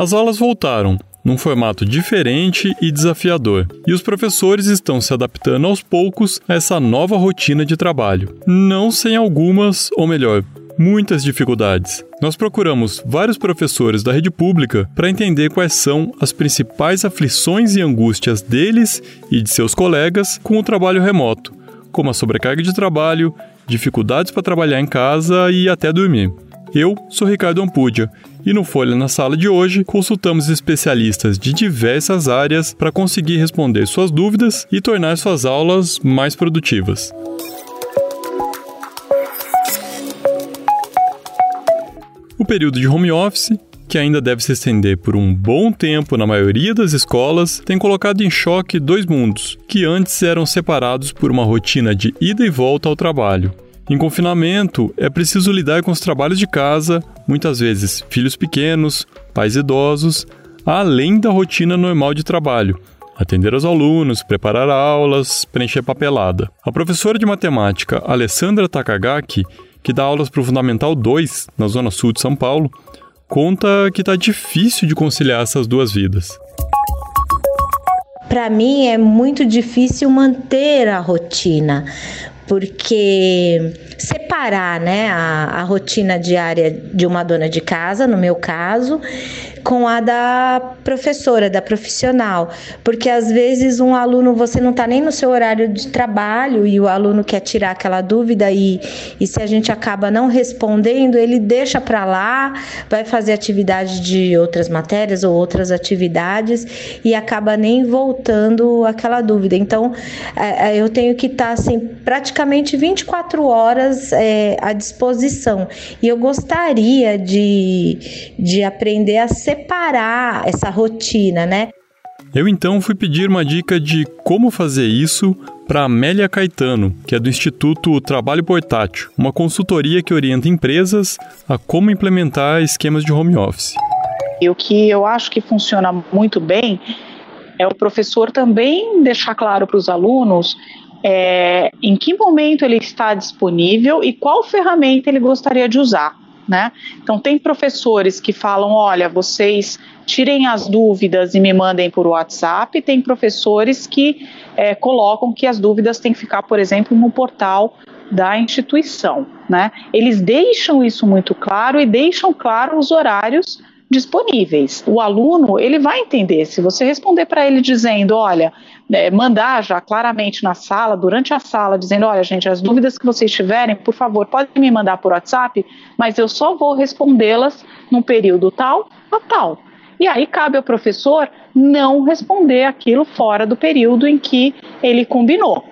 As aulas voltaram, num formato diferente e desafiador, e os professores estão se adaptando aos poucos a essa nova rotina de trabalho, não sem algumas, ou melhor, muitas dificuldades. Nós procuramos vários professores da rede pública para entender quais são as principais aflições e angústias deles e de seus colegas com o trabalho remoto, como a sobrecarga de trabalho, dificuldades para trabalhar em casa e até dormir. Eu sou Ricardo Ampudia e no Folha na Sala de hoje consultamos especialistas de diversas áreas para conseguir responder suas dúvidas e tornar suas aulas mais produtivas. O período de home office, que ainda deve se estender por um bom tempo na maioria das escolas, tem colocado em choque dois mundos, que antes eram separados por uma rotina de ida e volta ao trabalho. Em confinamento, é preciso lidar com os trabalhos de casa, muitas vezes filhos pequenos, pais idosos, além da rotina normal de trabalho, atender aos alunos, preparar aulas, preencher papelada. A professora de matemática Alessandra Takagaki, que dá aulas para o Fundamental 2, na Zona Sul de São Paulo, conta que está difícil de conciliar essas duas vidas. Para mim é muito difícil manter a rotina, porque separar né, a, a rotina diária de uma dona de casa, no meu caso, com a da professora, da profissional, porque às vezes um aluno você não está nem no seu horário de trabalho e o aluno quer tirar aquela dúvida e, e se a gente acaba não respondendo, ele deixa para lá, vai fazer atividade de outras matérias ou outras atividades e acaba nem voltando aquela dúvida. Então, é, é eu tenho que estar tá, assim praticamente 24 horas é, à disposição e eu gostaria de, de aprender a separar essa rotina, né? Eu então fui pedir uma dica de como fazer isso para Amélia Caetano, que é do Instituto Trabalho Portátil, uma consultoria que orienta empresas a como implementar esquemas de home office. E o que eu acho que funciona muito bem é o professor também deixar claro para os alunos é, em que momento ele está disponível e qual ferramenta ele gostaria de usar né? Então tem professores que falam, olha, vocês tirem as dúvidas e me mandem por WhatsApp. Tem professores que é, colocam que as dúvidas têm que ficar, por exemplo, no portal da instituição, né? Eles deixam isso muito claro e deixam claro os horários disponíveis. O aluno ele vai entender. Se você responder para ele dizendo, olha, é, mandar já claramente na sala, durante a sala, dizendo: olha, gente, as dúvidas que vocês tiverem, por favor, podem me mandar por WhatsApp, mas eu só vou respondê-las num período tal a tal. E aí cabe ao professor não responder aquilo fora do período em que ele combinou.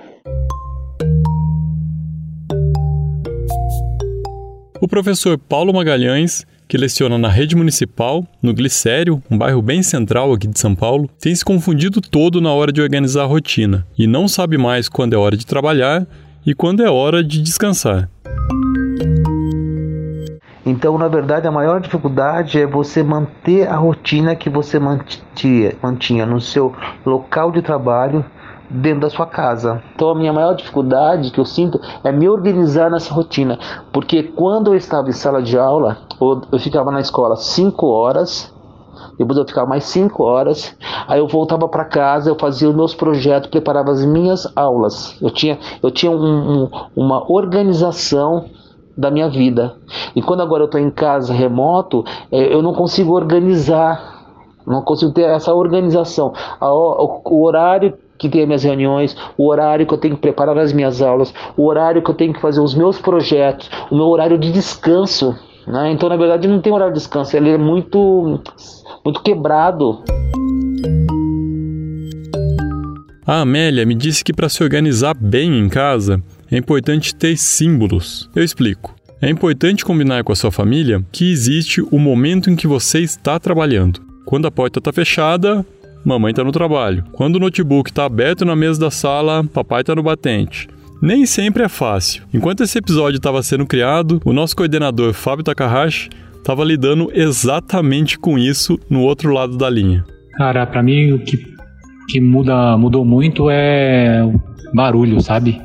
O professor Paulo Magalhães que leciona na rede municipal, no Glicério, um bairro bem central aqui de São Paulo, tem se confundido todo na hora de organizar a rotina e não sabe mais quando é hora de trabalhar e quando é hora de descansar. Então, na verdade, a maior dificuldade é você manter a rotina que você mantinha, mantinha no seu local de trabalho dentro da sua casa. Então a minha maior dificuldade que eu sinto é me organizar nessa rotina, porque quando eu estava em sala de aula, eu ficava na escola 5 horas, depois eu ficava mais 5 horas, aí eu voltava para casa, eu fazia os meus projetos, preparava as minhas aulas. Eu tinha, eu tinha um, um, uma organização da minha vida. E quando agora eu estou em casa remoto, é, eu não consigo organizar, não consigo ter essa organização. O, o horário que tem as minhas reuniões, o horário que eu tenho que preparar as minhas aulas, o horário que eu tenho que fazer os meus projetos, o meu horário de descanso. Né? Então, na verdade, não tem horário de descanso, ele é muito, muito quebrado. A Amélia me disse que para se organizar bem em casa é importante ter símbolos. Eu explico. É importante combinar com a sua família que existe o momento em que você está trabalhando. Quando a porta está fechada, mamãe está no trabalho. Quando o notebook está aberto na mesa da sala, papai está no batente. Nem sempre é fácil. Enquanto esse episódio estava sendo criado, o nosso coordenador Fábio Takahashi estava lidando exatamente com isso no outro lado da linha. Cara, para mim o que, que muda, mudou muito é barulho, sabe?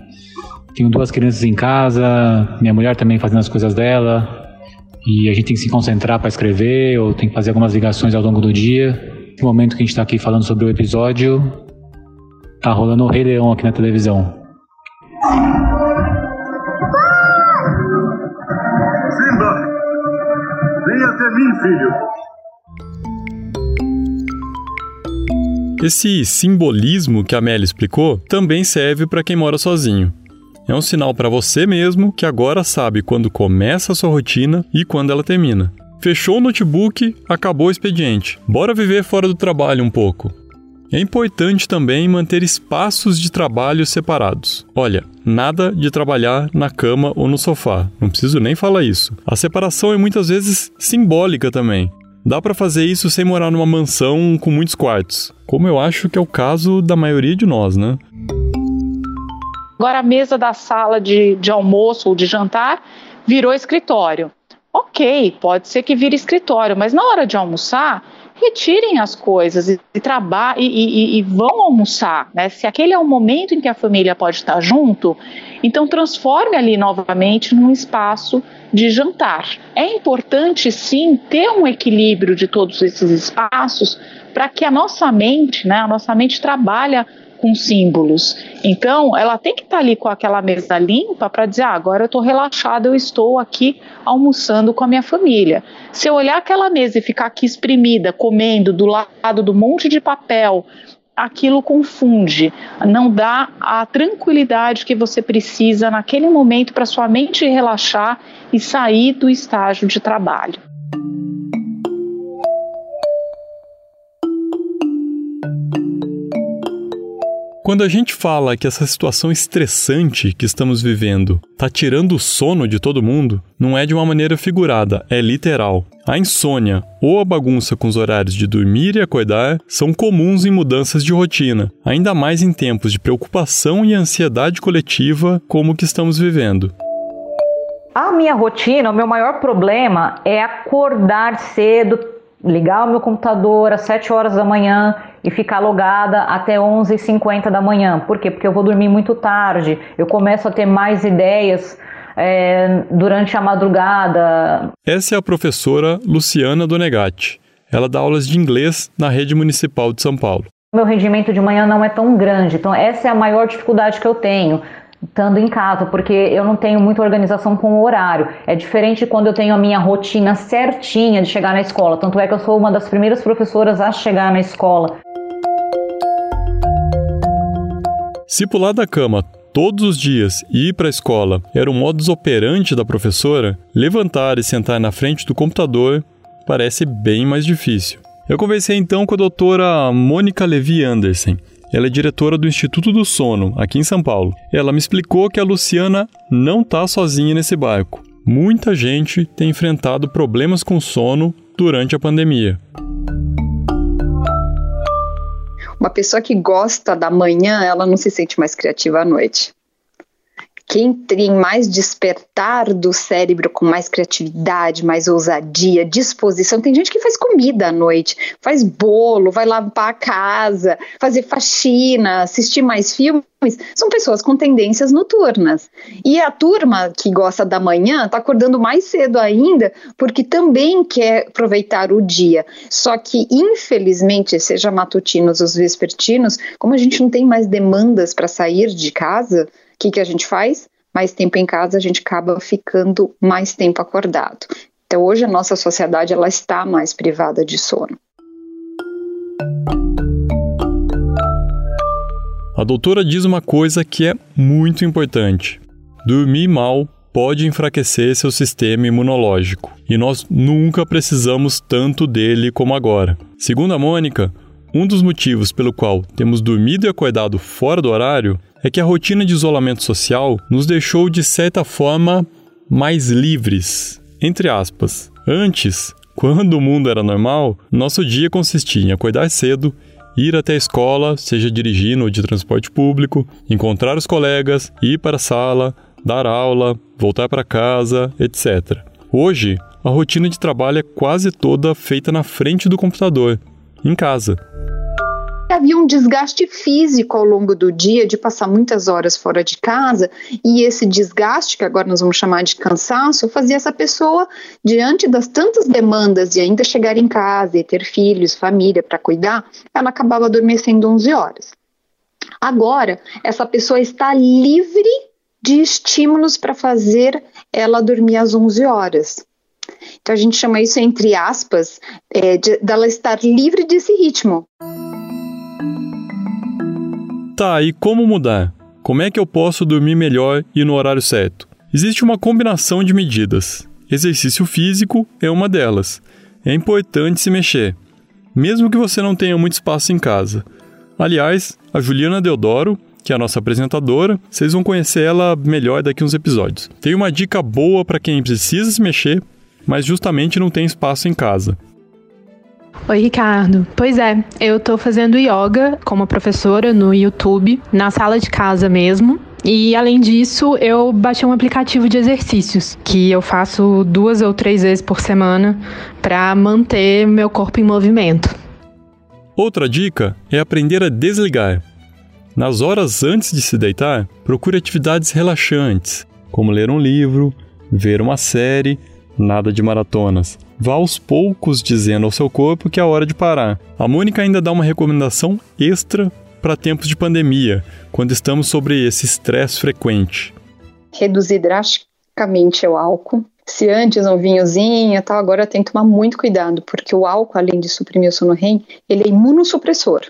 Tenho duas crianças em casa, minha mulher também fazendo as coisas dela. e a gente tem que se concentrar para escrever ou tem que fazer algumas ligações ao longo do dia. No momento que a gente está aqui falando sobre o episódio, tá rolando o Rei Leão aqui na televisão. Simba, venha até mim, filho. Esse simbolismo que a Amélia explicou também serve para quem mora sozinho. É um sinal para você mesmo que agora sabe quando começa a sua rotina e quando ela termina. Fechou o notebook, acabou o expediente. Bora viver fora do trabalho um pouco. É importante também manter espaços de trabalho separados. Olha, nada de trabalhar na cama ou no sofá. Não preciso nem falar isso. A separação é muitas vezes simbólica também. Dá para fazer isso sem morar numa mansão com muitos quartos, como eu acho que é o caso da maioria de nós, né? Agora a mesa da sala de, de almoço ou de jantar virou escritório. Ok, pode ser que vire escritório, mas na hora de almoçar, retirem as coisas e, e, e, e, vão almoçar. Né? Se aquele é o momento em que a família pode estar junto, então transforme ali novamente num espaço de jantar. É importante sim ter um equilíbrio de todos esses espaços para que a nossa mente, né, a nossa mente trabalha com símbolos. Então, ela tem que estar tá ali com aquela mesa limpa para dizer: ah, agora eu estou relaxada, eu estou aqui almoçando com a minha família. Se eu olhar aquela mesa e ficar aqui exprimida, comendo do lado do monte de papel, aquilo confunde, não dá a tranquilidade que você precisa naquele momento para sua mente relaxar e sair do estágio de trabalho. Quando a gente fala que essa situação estressante que estamos vivendo está tirando o sono de todo mundo, não é de uma maneira figurada, é literal. A insônia ou a bagunça com os horários de dormir e acordar são comuns em mudanças de rotina, ainda mais em tempos de preocupação e ansiedade coletiva como o que estamos vivendo. A minha rotina, o meu maior problema é acordar cedo, ligar o meu computador às 7 horas da manhã e ficar logada até 11h50 da manhã. Por quê? Porque eu vou dormir muito tarde, eu começo a ter mais ideias é, durante a madrugada. Essa é a professora Luciana Donegatti. Ela dá aulas de inglês na rede municipal de São Paulo. Meu rendimento de manhã não é tão grande, então essa é a maior dificuldade que eu tenho estando em casa, porque eu não tenho muita organização com o horário. É diferente quando eu tenho a minha rotina certinha de chegar na escola. Tanto é que eu sou uma das primeiras professoras a chegar na escola. Se pular da cama todos os dias e ir para a escola era o modus operandi da professora, levantar e sentar na frente do computador parece bem mais difícil. Eu conversei então com a doutora Mônica Levi Anderson. Ela é diretora do Instituto do Sono, aqui em São Paulo. Ela me explicou que a Luciana não está sozinha nesse barco. Muita gente tem enfrentado problemas com sono durante a pandemia. Uma pessoa que gosta da manhã, ela não se sente mais criativa à noite. Quem tem mais despertar do cérebro com mais criatividade, mais ousadia, disposição. Tem gente que faz comida à noite, faz bolo, vai lavar a casa, fazer faxina, assistir mais filmes. São pessoas com tendências noturnas. E a turma que gosta da manhã está acordando mais cedo ainda, porque também quer aproveitar o dia. Só que, infelizmente, seja matutinos ou vespertinos, como a gente não tem mais demandas para sair de casa, o que, que a gente faz? Mais tempo em casa, a gente acaba ficando mais tempo acordado. Então, hoje a nossa sociedade ela está mais privada de sono. A doutora diz uma coisa que é muito importante: dormir mal pode enfraquecer seu sistema imunológico, e nós nunca precisamos tanto dele como agora. Segundo a Mônica, um dos motivos pelo qual temos dormido e acordado fora do horário é que a rotina de isolamento social nos deixou de certa forma mais livres, entre aspas. Antes, quando o mundo era normal, nosso dia consistia em acordar cedo, ir até a escola, seja dirigindo ou de transporte público, encontrar os colegas, ir para a sala, dar aula, voltar para casa, etc. Hoje, a rotina de trabalho é quase toda feita na frente do computador, em casa. Havia um desgaste físico ao longo do dia de passar muitas horas fora de casa e esse desgaste, que agora nós vamos chamar de cansaço, fazia essa pessoa, diante das tantas demandas e ainda chegar em casa e ter filhos, família para cuidar, ela acabava adormecendo 11 horas. Agora, essa pessoa está livre de estímulos para fazer ela dormir às 11 horas. Então a gente chama isso, entre aspas, é, de, dela estar livre desse ritmo. Tá, e como mudar? Como é que eu posso dormir melhor e no horário certo? Existe uma combinação de medidas. Exercício físico é uma delas. É importante se mexer, mesmo que você não tenha muito espaço em casa. Aliás, a Juliana Deodoro, que é a nossa apresentadora, vocês vão conhecer ela melhor daqui uns episódios. Tem uma dica boa para quem precisa se mexer, mas justamente não tem espaço em casa. Oi, Ricardo. Pois é, eu tô fazendo yoga como professora no YouTube, na sala de casa mesmo. E além disso, eu baixei um aplicativo de exercícios que eu faço duas ou três vezes por semana para manter meu corpo em movimento. Outra dica é aprender a desligar. Nas horas antes de se deitar, procure atividades relaxantes, como ler um livro, ver uma série, nada de maratonas. Vá aos poucos dizendo ao seu corpo que é hora de parar. A Mônica ainda dá uma recomendação extra para tempos de pandemia, quando estamos sobre esse estresse frequente. Reduzir drasticamente o álcool. Se antes um vinhozinho tal, agora tem que tomar muito cuidado, porque o álcool, além de suprimir o sono REM, ele é imunossupressor.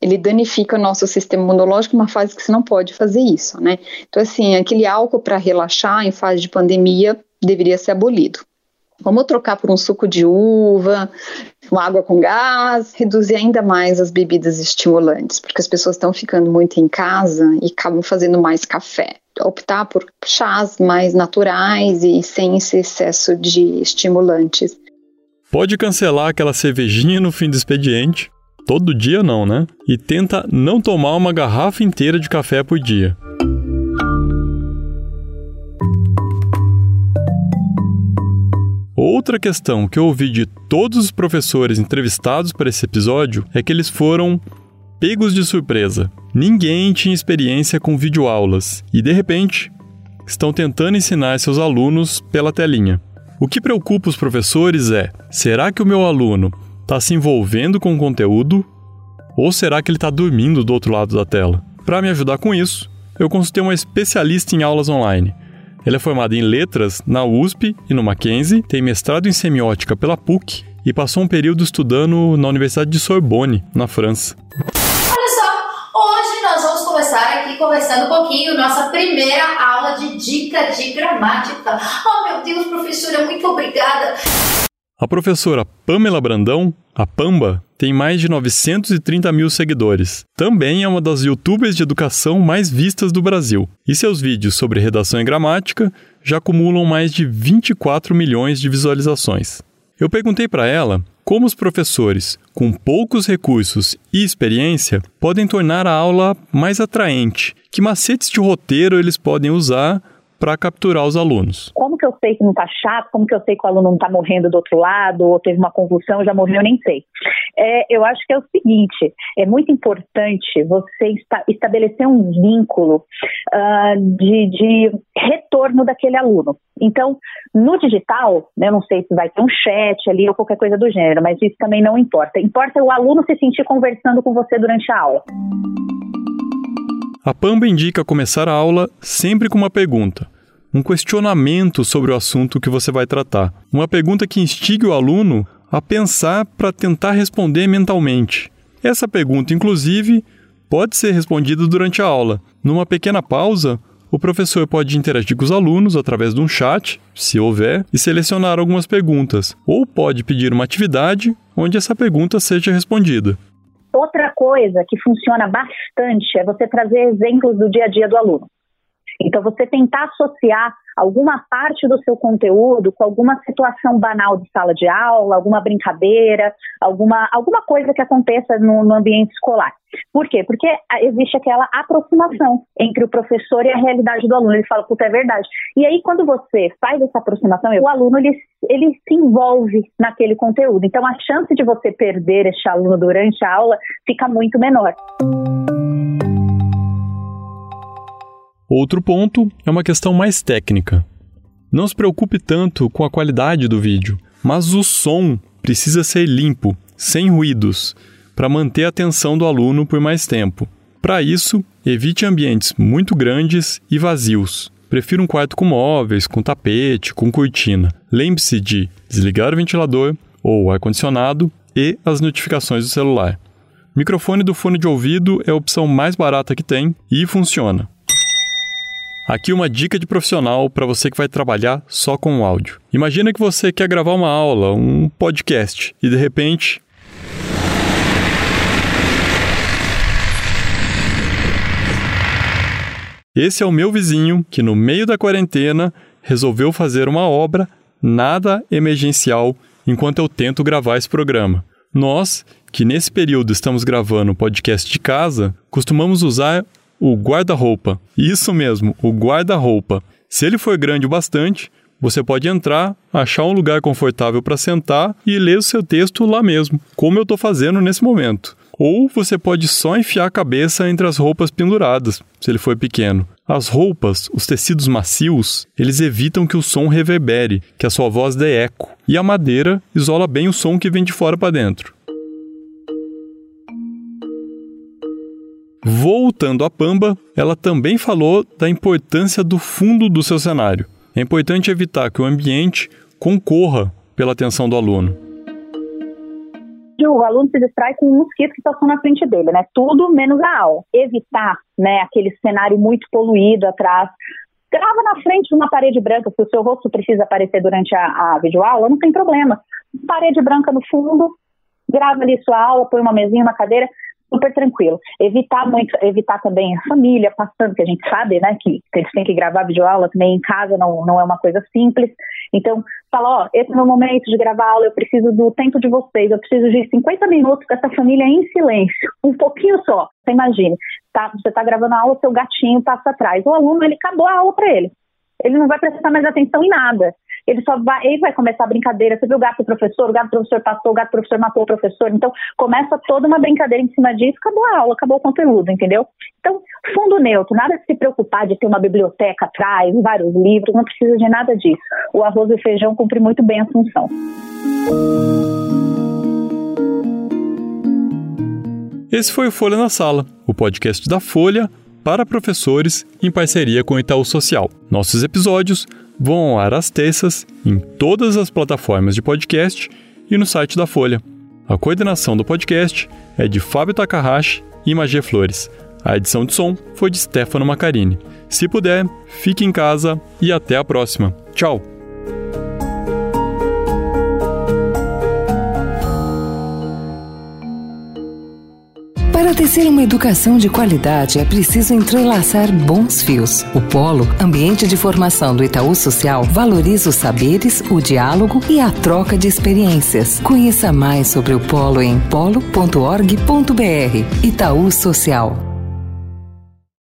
Ele danifica o nosso sistema imunológico, uma fase que você não pode fazer isso, né? Então, assim, aquele álcool para relaxar em fase de pandemia deveria ser abolido. Vamos trocar por um suco de uva, uma água com gás, reduzir ainda mais as bebidas estimulantes, porque as pessoas estão ficando muito em casa e acabam fazendo mais café. Optar por chás mais naturais e sem esse excesso de estimulantes. Pode cancelar aquela cervejinha no fim do expediente. Todo dia não, né? E tenta não tomar uma garrafa inteira de café por dia. Outra questão que eu ouvi de todos os professores entrevistados para esse episódio é que eles foram pegos de surpresa. Ninguém tinha experiência com videoaulas e, de repente, estão tentando ensinar seus alunos pela telinha. O que preocupa os professores é: será que o meu aluno está se envolvendo com o conteúdo ou será que ele está dormindo do outro lado da tela? Para me ajudar com isso, eu consultei uma especialista em aulas online. Ele é formado em letras na USP e no Mackenzie, tem mestrado em semiótica pela PUC e passou um período estudando na Universidade de Sorbonne, na França. Olha só, hoje nós vamos começar aqui conversando um pouquinho nossa primeira aula de dica de gramática. Oh meu Deus, professora, muito obrigada. A professora Pamela Brandão, a Pamba, tem mais de 930 mil seguidores. Também é uma das youtubers de educação mais vistas do Brasil. E seus vídeos sobre redação e gramática já acumulam mais de 24 milhões de visualizações. Eu perguntei para ela como os professores, com poucos recursos e experiência, podem tornar a aula mais atraente. Que macetes de roteiro eles podem usar para capturar os alunos. Como que eu sei que não está chato? Como que eu sei que o aluno não está morrendo do outro lado ou teve uma convulsão, já morreu, nem sei. É, eu acho que é o seguinte: é muito importante você estabelecer um vínculo uh, de, de, retorno daquele aluno. Então, no digital, né, eu não sei se vai ter um chat ali ou qualquer coisa do gênero, mas isso também não importa. Importa o aluno se sentir conversando com você durante a aula. A Pamba indica começar a aula sempre com uma pergunta, um questionamento sobre o assunto que você vai tratar. Uma pergunta que instigue o aluno a pensar para tentar responder mentalmente. Essa pergunta, inclusive, pode ser respondida durante a aula. Numa pequena pausa, o professor pode interagir com os alunos através de um chat, se houver, e selecionar algumas perguntas, ou pode pedir uma atividade onde essa pergunta seja respondida. Outra coisa que funciona bastante é você trazer exemplos do dia a dia do aluno. Então, você tentar associar alguma parte do seu conteúdo com alguma situação banal de sala de aula, alguma brincadeira, alguma, alguma coisa que aconteça no, no ambiente escolar. Por quê? Porque existe aquela aproximação entre o professor e a realidade do aluno. Ele fala, puta, é verdade. E aí, quando você faz essa aproximação, o aluno ele, ele se envolve naquele conteúdo. Então, a chance de você perder este aluno durante a aula fica muito menor. Outro ponto é uma questão mais técnica. Não se preocupe tanto com a qualidade do vídeo, mas o som precisa ser limpo, sem ruídos, para manter a atenção do aluno por mais tempo. Para isso, evite ambientes muito grandes e vazios. Prefira um quarto com móveis, com tapete, com cortina. Lembre-se de desligar o ventilador ou ar-condicionado e as notificações do celular. Microfone do fone de ouvido é a opção mais barata que tem e funciona. Aqui uma dica de profissional para você que vai trabalhar só com o áudio. Imagina que você quer gravar uma aula, um podcast, e de repente. Esse é o meu vizinho que, no meio da quarentena, resolveu fazer uma obra nada emergencial enquanto eu tento gravar esse programa. Nós, que nesse período estamos gravando o podcast de casa, costumamos usar o guarda-roupa. Isso mesmo, o guarda-roupa. Se ele for grande o bastante, você pode entrar, achar um lugar confortável para sentar e ler o seu texto lá mesmo, como eu estou fazendo nesse momento. Ou você pode só enfiar a cabeça entre as roupas penduradas, se ele for pequeno. As roupas, os tecidos macios, eles evitam que o som reverbere, que a sua voz dê eco. E a madeira isola bem o som que vem de fora para dentro. Voltando à Pamba, ela também falou da importância do fundo do seu cenário. É importante evitar que o ambiente concorra pela atenção do aluno. O aluno se distrai com um mosquito que passou na frente dele, né? Tudo menos a aula. Evitar, né, aquele cenário muito poluído atrás. Grava na frente de uma parede branca, se o seu rosto precisa aparecer durante a, a videoaula, não tem problema. Parede branca no fundo, grava ali sua aula, põe uma mesinha, uma cadeira, super tranquilo. Evitar muito, evitar também a família passando, que a gente sabe, né, que, que eles têm que gravar videoaula também em casa, não, não é uma coisa simples. Então, fala, ó, esse é o meu momento de gravar aula, eu preciso do tempo de vocês, eu preciso de 50 minutos com essa família em silêncio, um pouquinho só. Você imagine, tá, você está gravando a aula, seu gatinho passa atrás. O aluno, ele acabou a aula para ele. Ele não vai prestar mais atenção em nada ele só vai, ele vai começar a brincadeira. Você viu o gato do professor, o gato do professor passou, o gato do professor matou o professor. Então, começa toda uma brincadeira em cima disso, acabou a aula, acabou o conteúdo, entendeu? Então, fundo neutro, nada de se preocupar de ter uma biblioteca atrás, vários livros, não precisa de nada disso. O arroz e o feijão cumpre muito bem a função. Esse foi o Folha na Sala, o podcast da Folha para professores em parceria com o Itaú Social. Nossos episódios vão ao ar às terças em todas as plataformas de podcast e no site da Folha. A coordenação do podcast é de Fábio Takahashi e Magia Flores. A edição de som foi de Stefano Macarini. Se puder, fique em casa e até a próxima. Tchau! Para tecer uma educação de qualidade é preciso entrelaçar bons fios. O Polo, ambiente de formação do Itaú Social, valoriza os saberes, o diálogo e a troca de experiências. Conheça mais sobre o Polo em polo.org.br. Itaú Social.